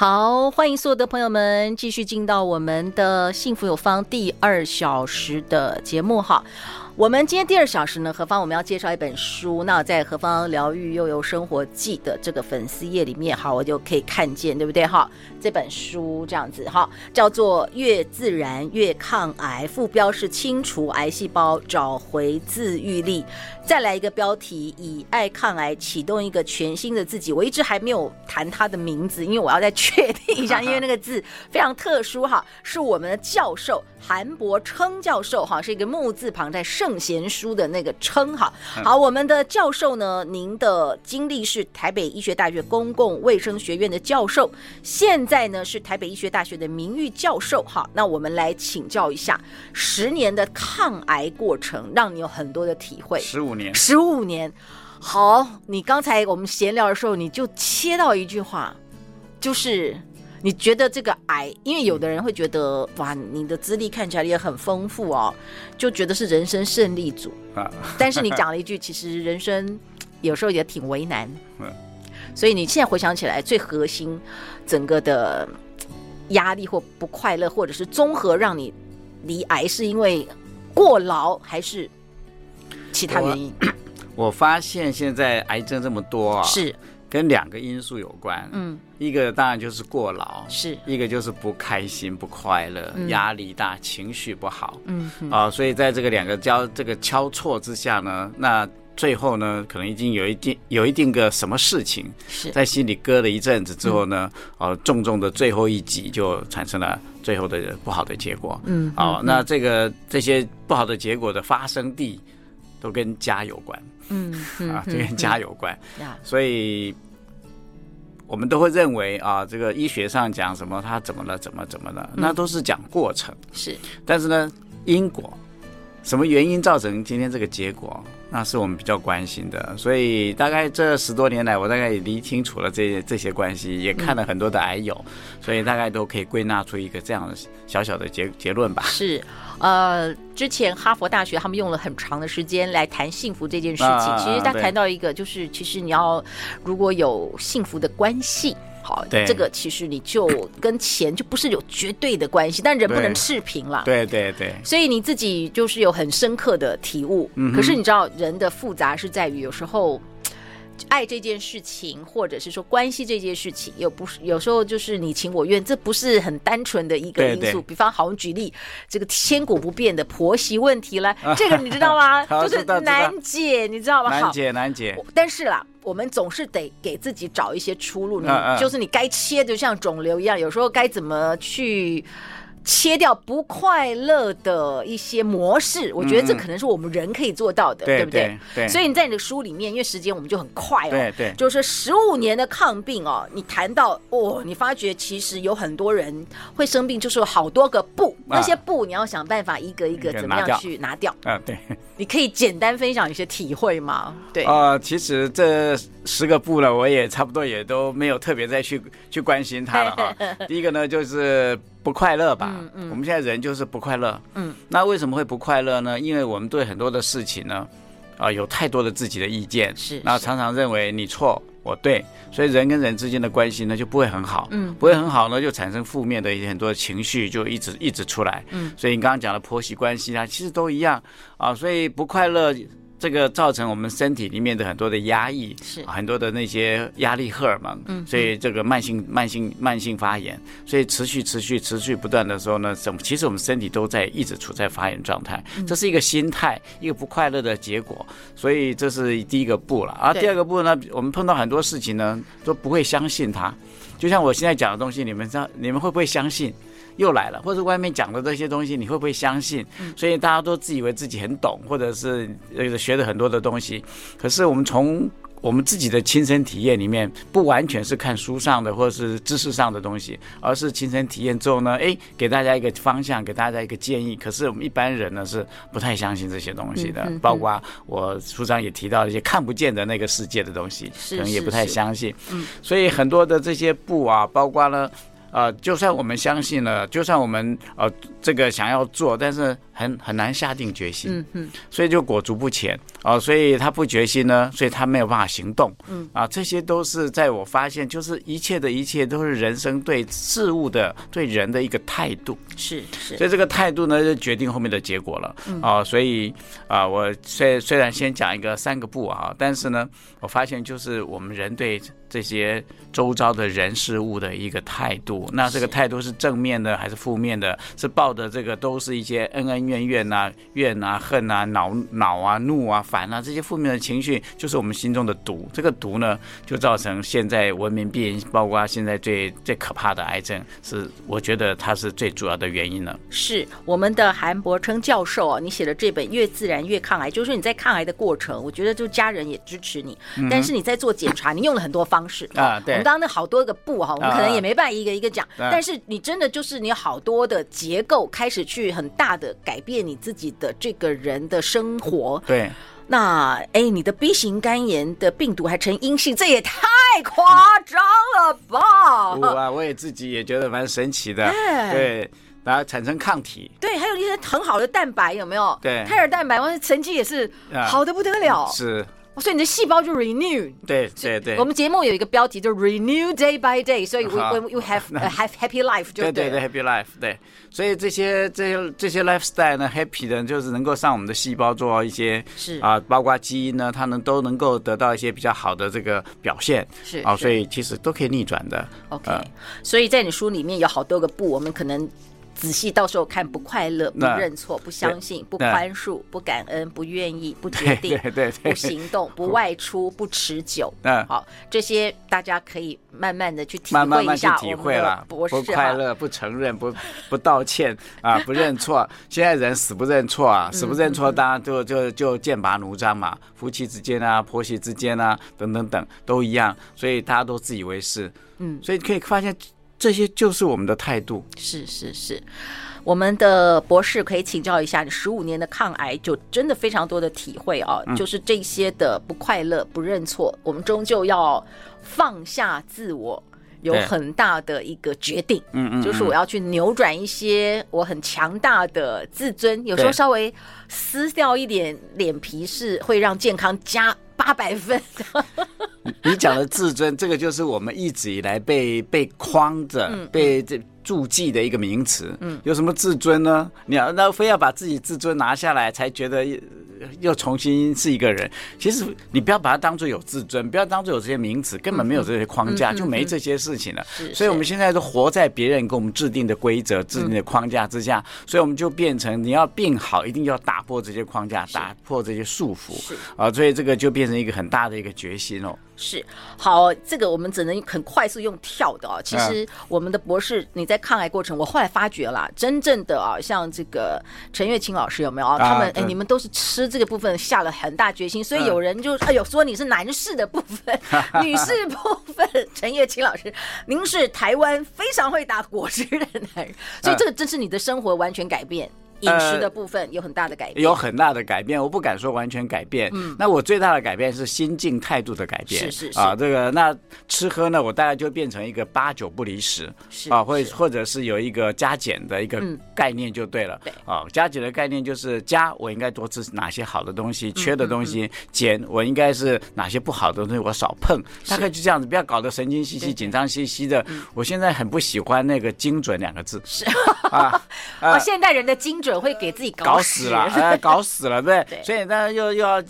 好，欢迎所有的朋友们继续进到我们的幸福有方第二小时的节目哈。我们今天第二小时呢，何方我们要介绍一本书。那在何方疗愈悠悠生活记的这个粉丝页里面，好，我就可以看见，对不对？哈，这本书这样子哈，叫做《越自然越抗癌》，副标是清除癌细胞，找回自愈力。再来一个标题：以爱抗癌，启动一个全新的自己。我一直还没有谈他的名字，因为我要再确定一下，因为那个字非常特殊哈，是我们的教授韩伯称教授哈，是一个木字旁在圣。圣贤书的那个称哈，好，我们的教授呢，您的经历是台北医学大学公共卫生学院的教授，现在呢是台北医学大学的名誉教授哈。那我们来请教一下，十年的抗癌过程，让你有很多的体会。十五年，十五年。好，你刚才我们闲聊的时候，你就切到一句话，就是。你觉得这个癌，因为有的人会觉得哇，你的资历看起来也很丰富哦，就觉得是人生胜利组啊。但是你讲了一句，其实人生有时候也挺为难。所以你现在回想起来，最核心整个的压力或不快乐，或者是综合让你离癌，是因为过劳还是其他原因？我，我发现现在癌症这么多啊，是。跟两个因素有关，嗯，一个当然就是过劳，是。一个就是不开心、不快乐、嗯、压力大、情绪不好，嗯啊、呃，所以在这个两个交这个交错之下呢，那最后呢，可能已经有一定有一定个什么事情是。在心里搁了一阵子之后呢，哦、嗯。呃，重重的最后一击就产生了最后的不好的结果，嗯，啊、呃，那这个这些不好的结果的发生地都跟家有关。嗯，啊，这跟家有关，所以我们都会认为啊，这个医学上讲什么，他怎么了，怎么怎么了，那都是讲过程。是，但是呢，因果，什么原因造成今天这个结果，那是我们比较关心的。所以大概这十多年来，我大概也理清楚了这些这些关系，也看了很多的癌友，嗯、所以大概都可以归纳出一个这样的小小的结结论吧。是。呃，之前哈佛大学他们用了很长的时间来谈幸福这件事情。啊、其实他谈到一个，就是其实你要如果有幸福的关系，好，对这个其实你就跟钱就不是有绝对的关系，但人不能赤贫了。对对对。所以你自己就是有很深刻的体悟。嗯。可是你知道人的复杂是在于有时候。爱这件事情，或者是说关系这件事情，又不是有时候就是你情我愿，这不是很单纯的一个因素。对对，比方好，我们举例这个千古不变的婆媳问题了，这个你知道吗？就是难解，你知道吗？难解难解。但是啦，我们总是得给自己找一些出路。你就是你该切的，就像肿瘤一样，有时候该怎么去。切掉不快乐的一些模式，我觉得这可能是我们人可以做到的，对不对？对。所以你在你的书里面，因为时间我们就很快哦，对对，就是十五年的抗病哦，你谈到哦，你发觉其实有很多人会生病，就是有好多个不，那些不你要想办法一个一个怎么样去拿掉啊？对。你可以简单分享一些体会吗？对啊，其实这十个不了，我也差不多也都没有特别再去去关心他了哈。第一个呢，就是。不快乐吧？嗯嗯，我们现在人就是不快乐。嗯，那为什么会不快乐呢？因为我们对很多的事情呢，啊，有太多的自己的意见。是，那常常认为你错，我对，所以人跟人之间的关系呢就不会很好。嗯，不会很好呢，就产生负面的一些很多的情绪，就一直一直出来。嗯，所以你刚刚讲的婆媳关系啊，其实都一样啊，所以不快乐。这个造成我们身体里面的很多的压抑，是。很多的那些压力荷尔蒙，嗯，所以这个慢性、慢性、慢性发炎，所以持续、持续、持续不断的时候呢，怎么其实我们身体都在一直处在发炎状态，这是一个心态，一个不快乐的结果，所以这是第一个步了。而第二个步呢，我们碰到很多事情呢，都不会相信它，就像我现在讲的东西，你们知道，你们会不会相信？又来了，或者外面讲的这些东西，你会不会相信？所以大家都自以为自己很懂，或者是呃学了很多的东西。可是我们从我们自己的亲身体验里面，不完全是看书上的或者是知识上的东西，而是亲身体验之后呢，哎，给大家一个方向，给大家一个建议。可是我们一般人呢是不太相信这些东西的，嗯嗯嗯、包括我书上也提到一些看不见的那个世界的东西，可能也不太相信。嗯，所以很多的这些布啊，包括呢。呃，就算我们相信了，就算我们呃这个想要做，但是很很难下定决心，嗯嗯，所以就裹足不前啊、呃，所以他不决心呢，所以他没有办法行动，嗯。啊，这些都是在我发现，就是一切的一切都是人生对事物的对人的一个态度，是是，所以这个态度呢，就决定后面的结果了，啊、呃，所以啊、呃，我虽虽然先讲一个三个不啊，但是呢，我发现就是我们人对。这些周遭的人事物的一个态度，那这个态度是正面的还是负面的？是抱的这个都是一些恩恩怨怨啊、怨啊、恨啊、恼恼啊、怒啊、烦啊这些负面的情绪，就是我们心中的毒。这个毒呢，就造成现在文明病，包括现在最最可怕的癌症，是我觉得它是最主要的原因了。是我们的韩伯称教授啊，你写的这本《越自然越抗癌》，就是说你在抗癌的过程，我觉得就家人也支持你，但是你在做检查，你用了很多方。式啊，对，我们刚刚那好多个步哈，我们可能也没办法一个一个讲，但是你真的就是你有好多的结构开始去很大的改变你自己的这个人的生活。对，那哎，你的 B 型肝炎的病毒还呈阴性，这也太夸张了吧？我啊，我也自己也觉得蛮神奇的，对，然后产生抗体，对，还有一些很好的蛋白，有没有？对，胎儿蛋白，完成绩也是好的不得了，是。所以你的细胞就 renew，对对对。我们节目有一个标题就 renew day by day，所以 we we have have happy life 就对。对对对，happy life，对。所以这些这些这些 lifestyle 呢，happy 的，就是能够让我们的细胞做一些是啊，包括基因呢，它能都能够得到一些比较好的这个表现。是啊，所以其实都可以逆转的。OK，所以在你书里面有好多个不，我们可能。仔细，到时候看，不快乐，不认错，不相信，不宽恕，不感恩，不愿意，不决定，对对，不行动，不外出，不持久。嗯，好，这些大家可以慢慢的去体会一下。慢慢去体会了，不快乐，不承认，不不道歉啊，不认错。现在人死不认错啊，死不认错，当然就就就剑拔弩张嘛。夫妻之间啊，婆媳之间啊，等等等都一样，所以大家都自以为是。嗯，所以可以发现。这些就是我们的态度。是是是，我们的博士可以请教一下，你十五年的抗癌就真的非常多的体会啊，嗯、就是这些的不快乐、不认错，我们终究要放下自我，有很大的一个决定。嗯嗯，就是我要去扭转一些我很强大的自尊，有时候稍微撕掉一点脸皮，是会让健康加八百分。你讲的自尊，这个就是我们一直以来被被框着、被这注记的一个名词。嗯，有什么自尊呢？你要那非要把自己自尊拿下来，才觉得又重新是一个人。其实你不要把它当做有自尊，不要当做有这些名词，根本没有这些框架，就没这些事情了。所以我们现在都活在别人给我们制定的规则、制定的框架之下，所以我们就变成你要变好，一定要打破这些框架，打破这些束缚。啊，所以这个就变成一个很大的一个决心哦。是好，这个我们只能很快速用跳的哦。其实我们的博士，你在抗癌过程，我后来发觉了，真正的啊，像这个陈月清老师有没有啊？他们哎，你们都是吃这个部分下了很大决心，所以有人就哎呦说你是男士的部分，女士部分，陈月清老师，您是台湾非常会打果汁的男人，所以这个真是你的生活完全改变。饮食的部分有很大的改变，呃，有很大的改变，我不敢说完全改变。嗯，那我最大的改变是心境态度的改变。是是是啊，这个那吃喝呢，我大概就变成一个八九不离十。是啊，或或者是有一个加减的一个概念就对了。对啊，加减的概念就是加我应该多吃哪些好的东西，缺的东西减我应该是哪些不好的东西我少碰。大概就这样子，不要搞得神经兮兮、紧张兮兮的。我现在很不喜欢那个精准两个字。是啊 啊，现代人的精准。会给自己搞死了，哎，搞死了，对，对，所以大家又又要。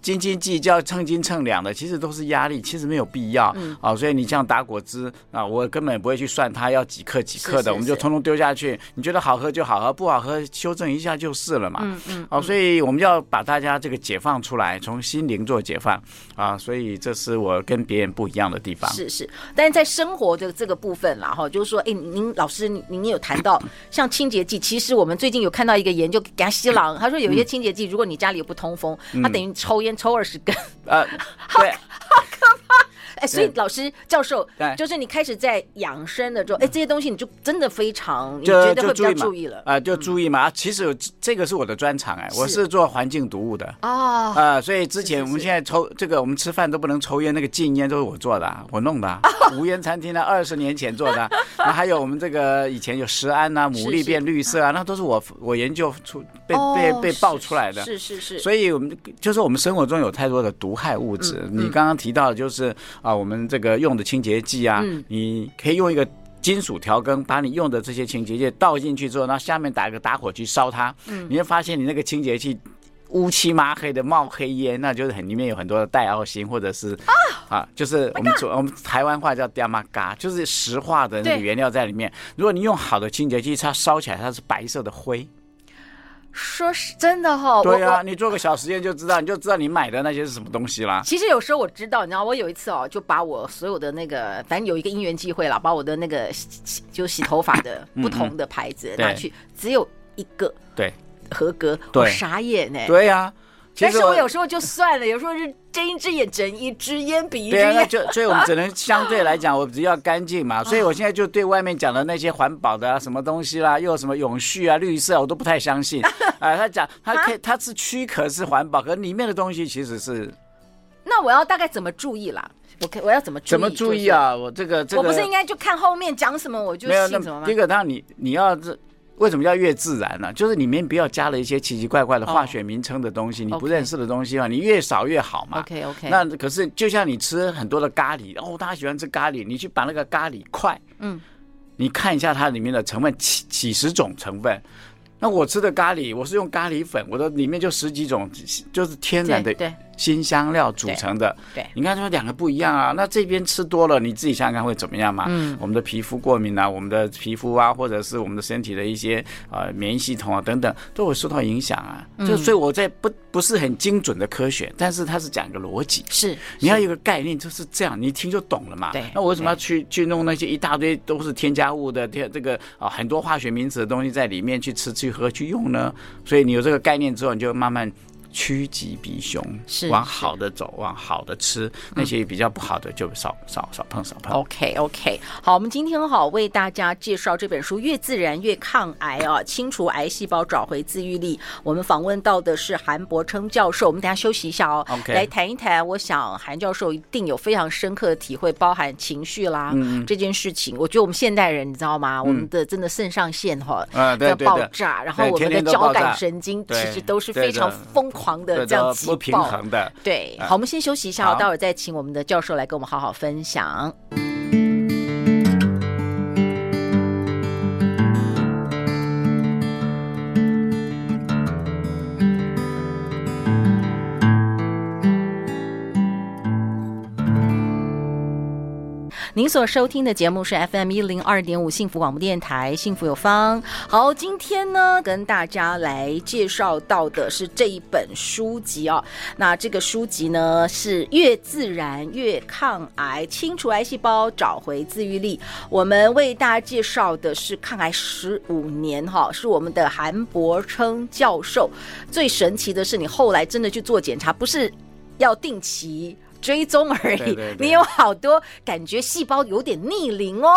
斤斤计较、称斤称两的，其实都是压力，其实没有必要。嗯，啊，所以你像打果汁啊，我根本不会去算它要几克几克的，是是是，我们就通通丢下去。你觉得好喝就好喝，不好喝修正一下就是了嘛。嗯嗯。哦、啊，所以我们要把大家这个解放出来，从心灵做解放啊。所以这是我跟别人不一样的地方。是是，但是在生活的这个部分啦，哈，就是说，哎，您老师，您有谈到 像清洁剂，其实我们最近有看到一个研究，给他西郎，他说有一些清洁剂，如果你家里有不通风，它等于抽烟。烟抽二十根，呃，对。哎，所以老师教授，对，就是你开始在养生的时候，哎，这些东西你就真的非常，你觉得会比较注意了。啊，就注意嘛。其实这个是我的专长哎，我是做环境毒物的。哦，啊，所以之前我们现在抽这个，我们吃饭都不能抽烟，那个禁烟都是我做的，我弄的，无烟餐厅呢，二十年前做的。那还有我们这个以前有食安呐，牡蛎变绿色啊，那都是我我研究出被被被爆出来的，是是是。所以我们就是我们生活中有太多的毒害物质，你刚刚提到的就是。啊，我们这个用的清洁剂啊，嗯、你可以用一个金属调羹，把你用的这些清洁剂倒进去之后，然后下面打一个打火机烧它，嗯、你会发现你那个清洁剂乌漆麻黑的冒黑烟，那就是很里面有很多的戴奥辛或者是啊，啊，就是我们说我们台湾话叫“嗲嘛嘎”，就是石化的那个原料在里面。如果你用好的清洁剂，它烧起来它是白色的灰。说是真的哈，对呀，你做个小实验就知道，你就知道你买的那些是什么东西啦。其实有时候我知道，你知道，我有一次哦，就把我所有的那个，反正有一个因缘机会啦，把我的那个洗就洗头发的 不同的牌子拿去，只有一个对合格，我傻眼呢。对呀。但是我有时候就算了，有时候是睁一只眼睁一只眼闭一只眼。对啊，就所以我们只能相对来讲，我比较干净嘛。所以我现在就对外面讲的那些环保的啊，什么东西啦，又有什么永续啊、绿色，我都不太相信。哎，他讲他可以，他是躯壳是环保，可里面的东西其实是。那我要大概怎么注意啦？我可我要怎么注意？怎么注意啊？我这个这个，我不是应该就看后面讲什么我就信什么吗？第一个，当然你你要这。为什么叫越自然呢？就是里面不要加了一些奇奇怪怪的化学名称的东西，你不认识的东西嘛，你越少越好嘛。OK OK。那可是就像你吃很多的咖喱，哦，大家喜欢吃咖喱，你去把那个咖喱块，嗯，你看一下它里面的成分，几几十种成分。那我吃的咖喱，我是用咖喱粉，我的里面就十几种，就是天然的。对。辛香料组成的，对，对你看说两个不一样啊，那这边吃多了，你自己想想看会怎么样嘛？嗯，我们的皮肤过敏啊，我们的皮肤啊，或者是我们的身体的一些呃免疫系统啊等等，都会受到影响啊。嗯、就所以我在不不是很精准的科学，但是它是讲一个逻辑，是你要有个概念就是这样，你一听就懂了嘛。对，那我为什么要去去弄那些一大堆都是添加物的这这个啊、呃、很多化学名词的东西在里面去吃去喝去用呢？所以你有这个概念之后，你就慢慢。趋吉避凶，是往好的走，往好的吃，那些比较不好的就少少少碰少碰。OK OK，好，我们今天好为大家介绍这本书《越自然越抗癌》啊，清除癌细胞，找回自愈力。我们访问到的是韩伯称教授，我们等下休息一下哦，OK，来谈一谈。我想韩教授一定有非常深刻的体会，包含情绪啦这件事情。我觉得我们现代人，你知道吗？我们的真的肾上腺哈要爆炸，然后我们的交感神经其实都是非常疯。狂的这样不平衡的，对，好，我们先休息一下，待会儿再请我们的教授来跟我们好好分享。所收听的节目是 FM 一零二点五幸福广播电台，幸福有方。好，今天呢，跟大家来介绍到的是这一本书籍哦。那这个书籍呢，是越自然越抗癌，清除癌细胞，找回自愈力。我们为大家介绍的是抗癌十五年哈，是我们的韩柏檉教授。最神奇的是，你后来真的去做检查，不是要定期。追踪而已，对对对，你有好多感觉细胞有点逆龄哦，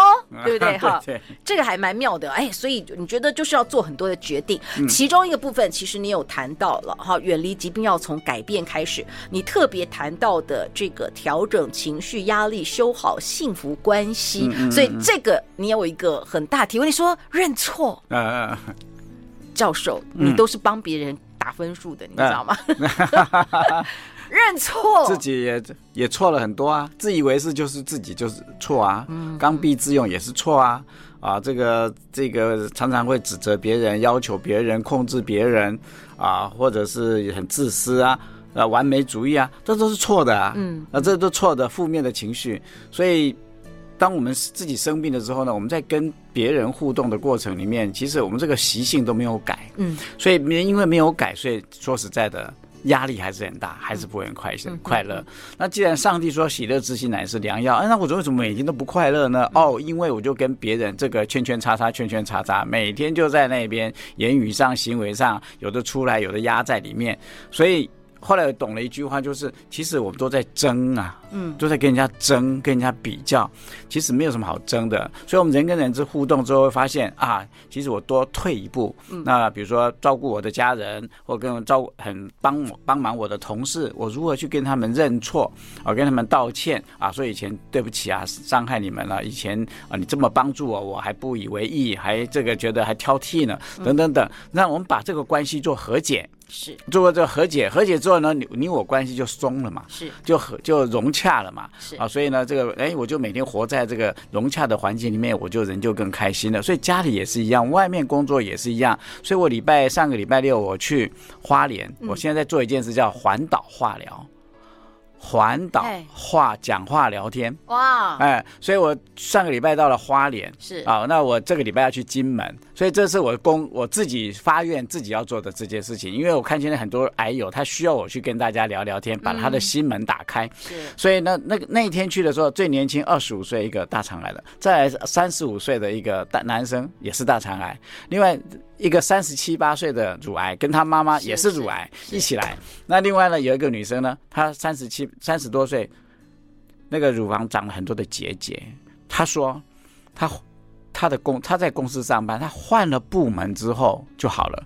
对不对？哈？这个还蛮妙的哎，所以你觉得就是要做很多的决定，嗯、其中一个部分其实你有谈到了哈，远离疾病要从改变开始，你特别谈到的这个调整情绪压力，修好幸福关系，嗯嗯，所以这个你有一个很大体会，你说认错，教授，你都是帮别人打分数的，你知道吗？认错，自己也也错了很多啊，自以为是就是自己就是错啊，嗯，刚愎自用也是错啊，啊，这个这个常常会指责别人，要求别人，控制别人，啊，或者是很自私啊，啊，完美主义啊，这都是错的啊，嗯，啊，这都错的负面的情绪，所以当我们自己生病的时候呢，我们在跟别人互动的过程里面，其实我们这个习性都没有改，嗯，所以没因为没有改，所以说实在的。压力还是很大，还是不会很快乐快乐。那既然上帝说喜乐之心乃是良药，哎，那我为什么每天都不快乐呢？哦，因为我就跟别人这个圈圈叉叉圈圈叉叉，每天就在那边言语上、行为上有的出来，有的压在里面，所以后来我懂了一句话，就是其实我们都在争啊，嗯，都在跟人家争，跟人家比较，其实没有什么好争的。所以，我们人跟人之互动之后，会发现啊，其实我多退一步，嗯，那比如说照顾我的家人，或跟照顾很帮我帮忙我的同事，我如何去跟他们认错，啊，跟他们道歉啊，说以前对不起啊，伤害你们了，以前啊你这么帮助我，我还不以为意，还这个觉得还挑剔呢，等等等，让我们把这个关系做和解。是做过这个和解，和解之后呢，你你我关系就松了嘛，是就和就融洽了嘛，是啊，所以呢，这个哎，我就每天活在这个融洽的环境里面，我就人就更开心了。所以家里也是一样，外面工作也是一样。所以我礼拜上个礼拜六我去花莲，我现在在做一件事叫环岛化疗。环岛话讲话聊天。哇，哎，所以我上个礼拜到了花莲，是。啊，那我这个礼拜要去金门，所以这是我公我自己发愿自己要做的这件事情，因为我看现在很多癌友他需要我去跟大家聊聊天，把他的心门打开，是，所以呢，那个那一天去的时候，最年轻二十五岁一个大肠癌的，再来三十五岁的一个大男生也是大肠癌，另外。一个三十七八岁的乳癌，跟他妈妈也是乳癌，一起来。那另外呢，有一个女生呢，她三十七三十多岁，那个乳房长了很多的结节。他说，他他的公他在公司上班，他换了部门之后就好了。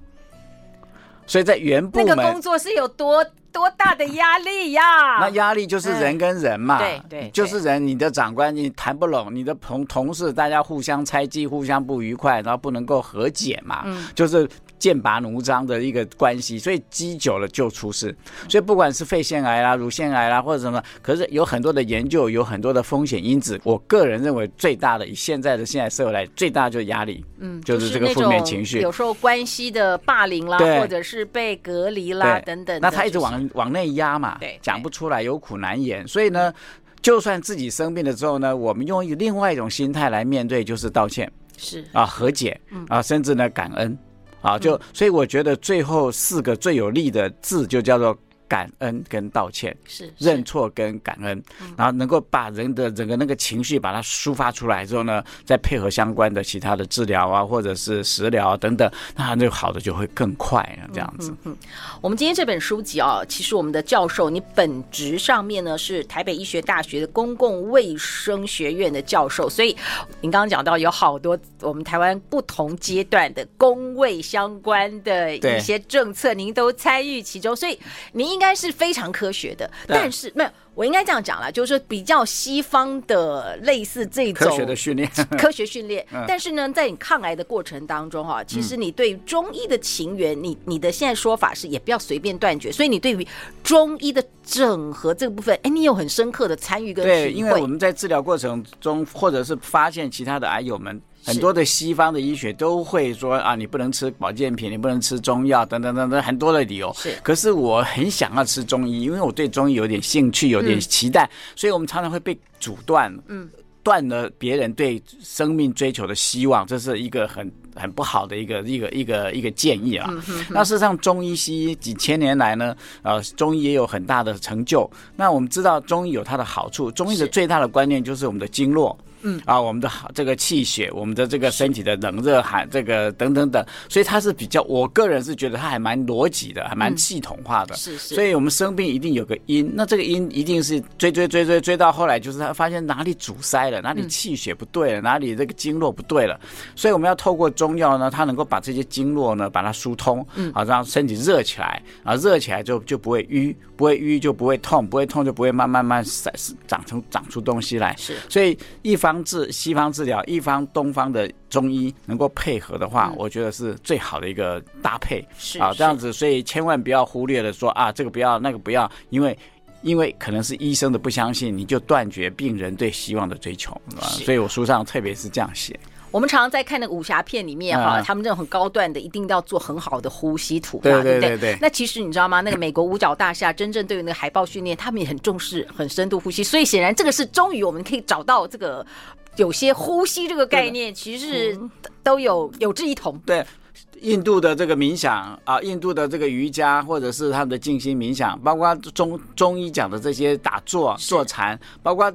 所以在原部门那个工作是有多多大的压力呀？那压力就是人跟人嘛，对对，就是人。你的长官你谈不拢，你的同同事大家互相猜忌，互相不愉快，然后不能够和解嘛，嗯，就是。剑拔弩张的一个关系，所以积久了就出事。所以不管是肺腺癌啦、乳腺癌啦或者什么，可是有很多的研究，有很多的风险因子。我个人认为最大的，以现在的现在社会来，最大的就是压力，嗯，就是这个负面情绪。有时候关系的霸凌啦，或者是被隔离啦等等。那他一直往往内压嘛，对，讲不出来，有苦难言。所以呢，就算自己生病了之后呢，我们用另外一种心态来面对，就是道歉，是啊，和解，啊，甚至呢感恩。啊，就所以我觉得最后四个最有力的字就叫做。感恩跟道歉是认错跟感恩，然后能够把人的整个那个情绪把它抒发出来之后呢，再配合相关的其他的治疗啊，或者是食疗啊等等，那那个好的就会更快啊，这样子。嗯，嗯，我们今天这本书籍啊，其实我们的教授，你本职上面呢是台北医学大学的公共卫生学院的教授，所以您刚刚讲到有好多我们台湾不同阶段的公卫相关的一些政策，您都参与其中，所以您。应该是非常科学的，但是没有，我应该这样讲啦，就是说比较西方的类似这种科学的训练，科学训练。但是呢，在你抗癌的过程当中哈，其实你对中医的情缘，你你的现在说法是也不要随便断绝。所以你对于中医的整合这个部分，哎，你有很深刻的参与跟对，因为我们在治疗过程中，或者是发现其他的癌友们。很多的西方的医学都会说啊，你不能吃保健品，你不能吃中药，等等等等，很多的理由。是，可是我很想要吃中医，因为我对中医有点兴趣，有点期待，嗯、所以我们常常会被阻断，嗯，断了别人对生命追求的希望，这是一个很很不好的一个一个一个一个建议啊。嗯、哼哼，那事实上，中医西医几千年来呢，呃，中医也有很大的成就。那我们知道中医有它的好处，中医的最大的观念就是我们的经络。嗯啊，我们的好这个气血，我们的这个身体的冷热寒，这个等等等，所以它是比较，我个人是觉得它还蛮逻辑的，还蛮系统化的。嗯、是是。所以我们生病一定有个因，那这个因一定是追追追追追到后来，就是他发现哪里阻塞了，哪里气血不对了，嗯、哪里这个经络不对了，所以我们要透过中药呢，它能够把这些经络呢把它疏通，嗯，好让身体热起来，啊，热起来就就不会淤，不会淤就不会痛，不会痛就不会慢慢慢散长成长出东西来。是。所以一方。治西方治疗，一方东方的中医能够配合的话，嗯、我觉得是最好的一个搭配。是啊，这样子，所以千万不要忽略了说啊，这个不要，那个不要，因为因为可能是医生的不相信，你就断绝病人对希望的追求？所以我书上特别是这样写。我们常常在看那个武侠片里面哈，他们这种很高段的，一定要做很好的呼吸吐，对对对对。那其实你知道吗？那个美国五角大厦真正对于那个海豹训练，他们也很重视，很深度呼吸。所以显然这个是终于我们可以找到这个有些呼吸这个概念，其实都有有志一同。对，印度的这个冥想啊，印度的这个瑜伽，或者是他们的静心冥想，包括中中医讲的这些打坐坐禅，包括。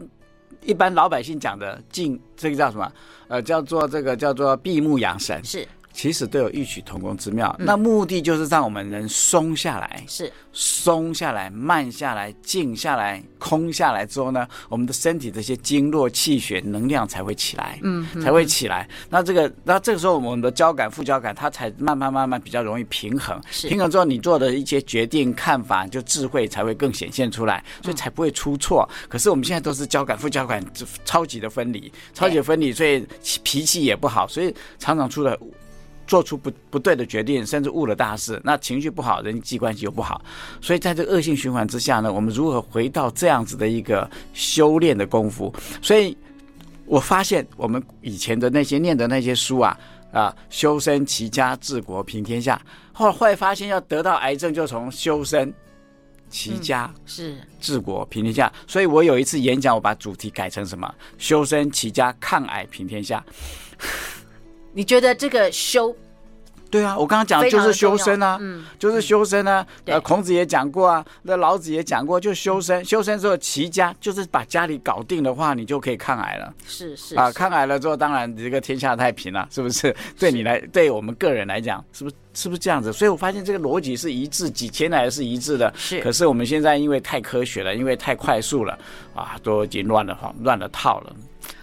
一般老百姓讲的静，这个叫什么？呃，叫做这个叫做闭目养神。是，其实都有异曲同工之妙。那目的就是让我们人松下来，是松下来、慢下来、静下来、空下来之后呢，我们的身体这些经络、气血、能量才会起来，嗯，才会起来。那这个，那这个时候我们的交感、副交感，它才慢慢慢慢比较容易平衡。平衡之后，你做的一些决定、看法，就智慧才会更显现出来，所以才不会出错。可是我们现在都是交感、副交感超级的分离，超级的分离，所以脾气也不好，所以常常出了。做出不不对的决定，甚至误了大事，那情绪不好，人际关系又不好，所以在这个恶性循环之下呢，我们如何回到这样子的一个修炼的功夫？所以我发现我们以前的那些念的那些书啊啊，修身齐家治国平天下，后来后来发现要得到癌症，就从修身齐家是治国平天下。所以我有一次演讲，我把主题改成什么？修身齐家抗癌平天下。你觉得这个修？对啊，我刚刚讲的就是修身啊，嗯，就是修身啊。呃，孔子也讲过啊，那老子也讲过，就修身。修身之后齐家，就是把家里搞定的话，你就可以抗癌了。是是啊，抗癌了之后，当然这个天下太平了，是不是？对你来，对我们个人来讲，是不是？是不是这样子？所以我发现这个逻辑是一致，几千来是一致的。是。可是我们现在因为太科学了，因为太快速了，啊，都已经乱了慌，乱了套了。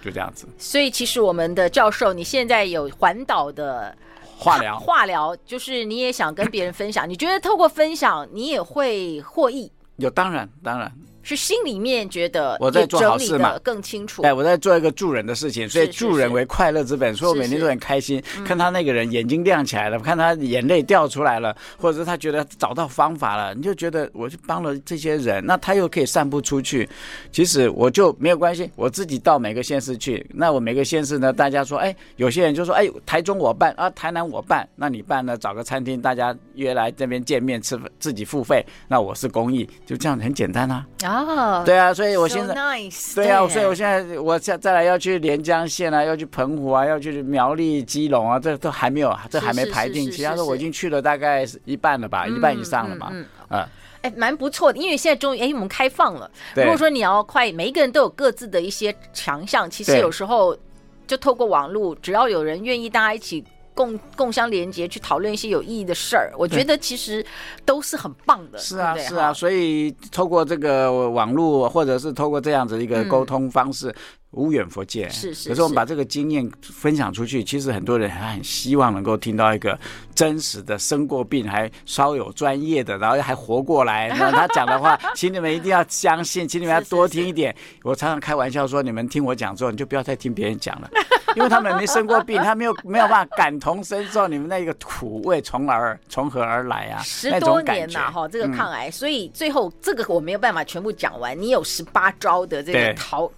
就这样子，所以其实我们的教授，你现在有环岛的化疗，化疗就是你也想跟别人分享，你觉得透过分享，你也会获益？有，当然，当然。是心里面觉得我在做好事嘛，更清楚。哎，我在做一个助人的事情，所以助人为快乐之本，所以我每天都很开心。看他那个人眼睛亮起来了，看他眼泪掉出来了，或者是他觉得找到方法了，你就觉得我就帮了这些人，那他又可以散布出去。其实我就没有关系，我自己到每个县市去，那我每个县市呢，大家说，哎，有些人就说，哎，台中我办啊，台南我办，那你办呢？找个餐厅，大家约来这边见面吃，自己付费，那我是公益，就这样很简单啊。哦，对啊。所以，我现在 nice, 对啊，所以我现在我再再来要去连江县啊，要去澎湖啊，要去苗栗、基隆啊，这都还没有，这还没排定。其他的我已经去了大概一半了吧，嗯、一半以上了嘛。嗯，哎，蛮不错的，因为现在终于哎，我们开放了。如果说你要快，每一个人都有各自的一些强项，其实有时候就透过网络，只要有人愿意，大家一起。共共相连接，去讨论一些有意义的事儿，我觉得其实都是很棒的。是啊，是啊，所以透过这个网络，或者是透过这样子一个沟通方式。嗯无远佛界，是是。可是我们把这个经验分享出去，其实很多人还很希望能够听到一个真实的、生过病还稍有专业的，然后还活过来。那他讲的话，请你们一定要相信，请你们要多听一点。我常常开玩笑说，你们听我讲之后，你就不要再听别人讲了，因为他们没生过病，他没有没有办法感同身受你们那个苦味从而从何而来啊？十多年了哈，这个抗癌，所以最后这个我没有办法全部讲完。你有十八招的这个逃。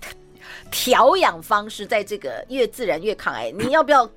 调养方式，在这个越自然越抗癌，你要不要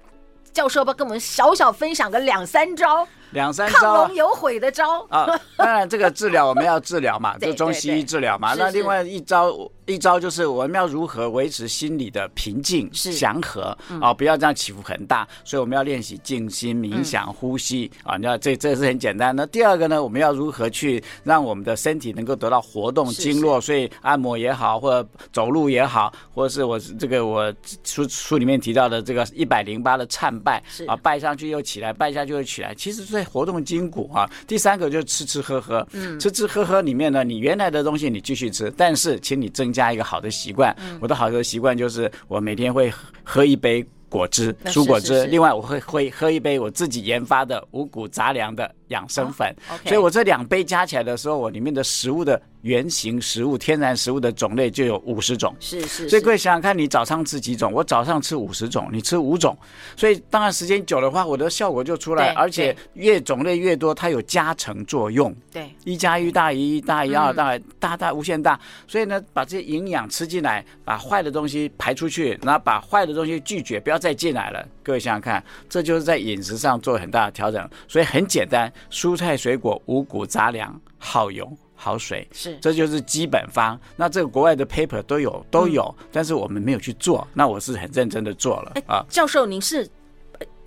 教授要不要跟我们小小分享个两三招？两三招亢龙有悔的招啊！当然，这个治疗我们要治疗嘛，就中西医治疗嘛。那另外一招。一招就是我们要如何维持心理的平静、祥和啊，不要这样起伏很大。所以我们要练习静心、冥想、呼吸啊。你要这这是很简单那。第二个呢，我们要如何去让我们的身体能够得到活动、经络？所以按摩也好，或者走路也好，或者是我这个我书书里面提到的这个一百零八的颤拜啊，拜上去又起来，拜下去又起来，其实是在活动筋骨啊。第三个就是吃吃喝喝，嗯，吃吃喝喝里面呢，你原来的东西你继续吃，但是请你增加一个好的习惯，我的好的习惯就是我每天会喝一杯果汁，蔬果汁。另外，我会会喝一杯我自己研发的五谷杂粮的养生粉。所以我这两杯加起来的时候，我里面的食物的。原型食物、天然食物的种类就有五十种，是是，是。所以各位想想看，你早上吃几种？我早上吃五十种，你吃五种，所以当然时间久的话，我的效果就出来，而且越种类越多，它有加成作用。对，一加一大于一大于二大于大大无限大。所以呢，把这些营养吃进来，把坏的东西排出去，然后把坏的东西拒绝，不要再进来了。各位想想看，这就是在饮食上做很大的调整。所以很简单，蔬菜水果、五谷杂粮、好油。好水是，这就是基本方。那这个国外的 paper 都有都有，嗯，但是我们没有去做。那我是很认真的做了啊。教授，您是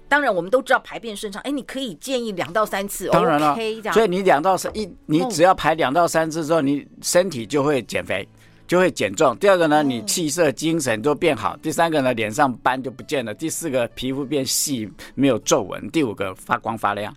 当然我们都知道排便顺畅，哎，你可以建议两到三次，当然了。OK，所以你两到三一，你只要排两到三次之后，你身体就会减肥。就会减重。第二个呢，你气色、精神都变好。第三个呢，脸上斑就不见了。第四个，皮肤变细，没有皱纹。第五个，发光发亮。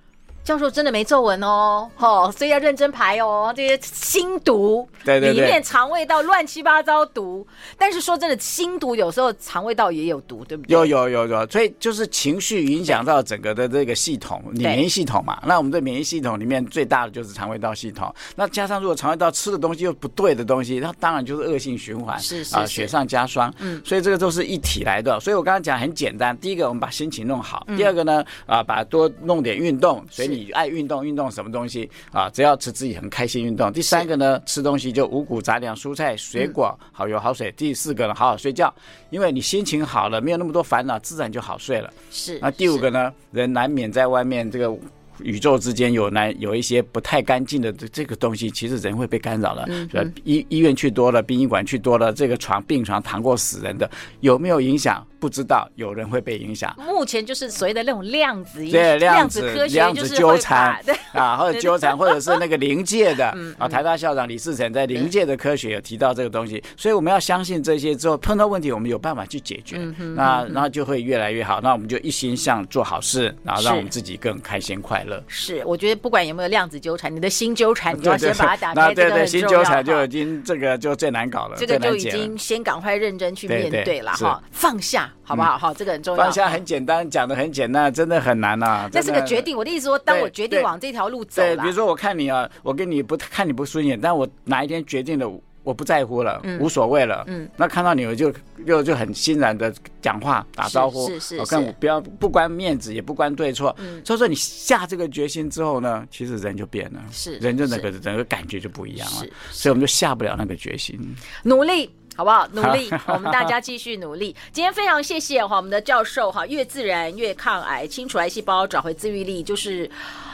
教授真的没皱纹哦，哦，所以要认真排哦。这些心毒，对对对，里面肠胃道乱七八糟毒。但是说真的，心毒有时候肠胃道也有毒，对不对？有有有有，所以就是情绪影响到整个的这个系统，你免疫系统嘛。那我们的免疫系统里面最大的就是肠胃道系统。那加上如果肠胃道吃的东西又不对的东西，那当然就是恶性循环，是是啊，雪上加霜。嗯，所以这个都是一体来的。所以我刚刚讲很简单，第一个我们把心情弄好，第二个呢啊，把多弄点运动，所以你。你爱运动，运动什么东西啊？只要吃自己很开心运动。第三个呢，吃东西就五谷杂粮、蔬菜、水果，好油好水。第四个呢，好好睡觉，因为你心情好了，没有那么多烦恼，自然就好睡了。是。那第五个呢，人难免在外面这个。宇宙之间有难有一些不太干净的这这个东西，其实人会被干扰了。嗯，医医院去多了，殡仪馆去多了，这个床病床躺过死人的，有没有影响？不知道，有人会被影响。目前就是所谓的那种量子，对量子科学量子纠缠啊，或者纠缠，或者是那个临界的 啊。台大校长李世成在临界的科学有提到这个东西，所以我们要相信这些之后，碰到问题我们有办法去解决。那那就会越来越好。那我们就一心向做好事，然后让我们自己更开心快乐。是，我觉得不管有没有量子纠缠，你的心纠缠，你就要先把它打开。那对对，心纠缠就已经这个就最难搞了，这个就已经先赶快认真去面对了哈，放下。好不好？好，这个很重要。放下很简单，讲的很简单，真的很难呐。这是个决定。我的意思说，当我决定往这条路走了，对，比如说我看你啊，我跟你不看你不顺眼，但我哪一天决定了，我不在乎了，无所谓了，嗯，那看到你我就又就很欣然的讲话打招呼，是是，我看我不要不关面子，也不关对错，嗯，所以说你下这个决心之后呢，其实人就变了，是人就整个整个感觉就不一样了，所以我们就下不了那个决心，努力。好不好？努力，我们大家继续努力。今天非常谢谢哈，我们的教授哈，越自然越抗癌，清除癌细胞，找回自愈力，就是，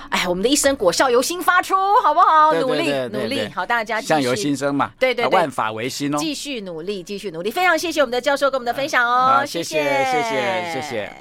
哎，我们的一生果效由心发出，好不好？努力，努力，好，大家相由心生嘛，对对，万法唯心哦，继续努力，继续努力。非常谢谢我们的教授跟我们的分享哦，谢谢，谢谢，谢谢。